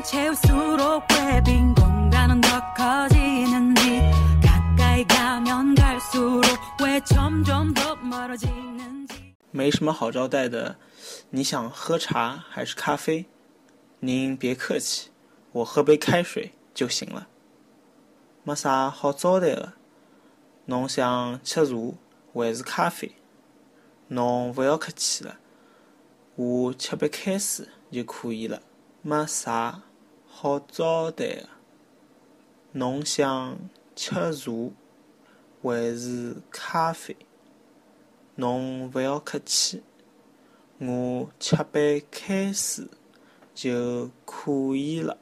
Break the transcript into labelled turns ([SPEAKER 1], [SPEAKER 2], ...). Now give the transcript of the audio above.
[SPEAKER 1] 꽉 채울수록 왜 빈 공간은 더 커지는지 가까이 가면 갈수록 왜 점점 더 멀어지는지
[SPEAKER 2] 没什么好招待的，你想喝茶还是咖啡？您别客气，我喝杯开水就行了。没啥好招待的，侬想吃茶还是咖啡？侬勿要客气了，我吃杯开水就可以了。没啥 好招待的，侬想吃茶还是咖啡？侬勿要客气，我吃杯开水就可以了。